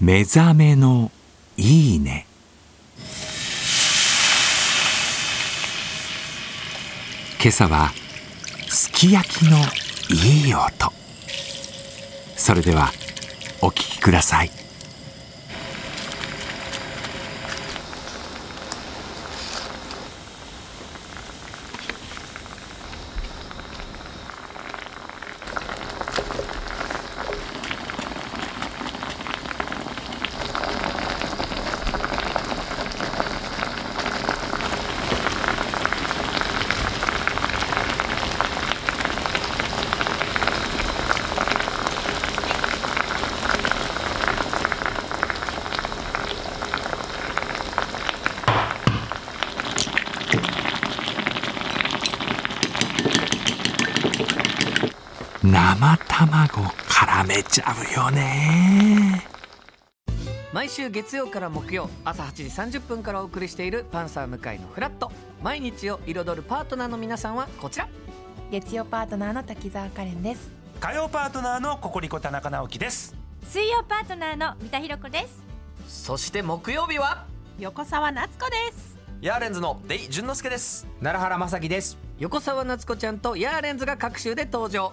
目覚めのいいね。今朝はすき焼きのいい音。それではお聞きください。生卵絡めちゃうよね。毎週月曜から木曜朝8時30分からお送りしている「パンサー向井のフラット」毎日を彩るパートナーの皆さんはこちら。月曜パートナーの滝沢カレンです。火曜パートナーのココリコ田中直樹です。水曜パートナーの三田寛子です。そして木曜日は？横澤夏子です。ヤーレンズのデイ淳之介です。奈良原正樹です。横澤夏子ちゃんとヤーレンズが各週で登場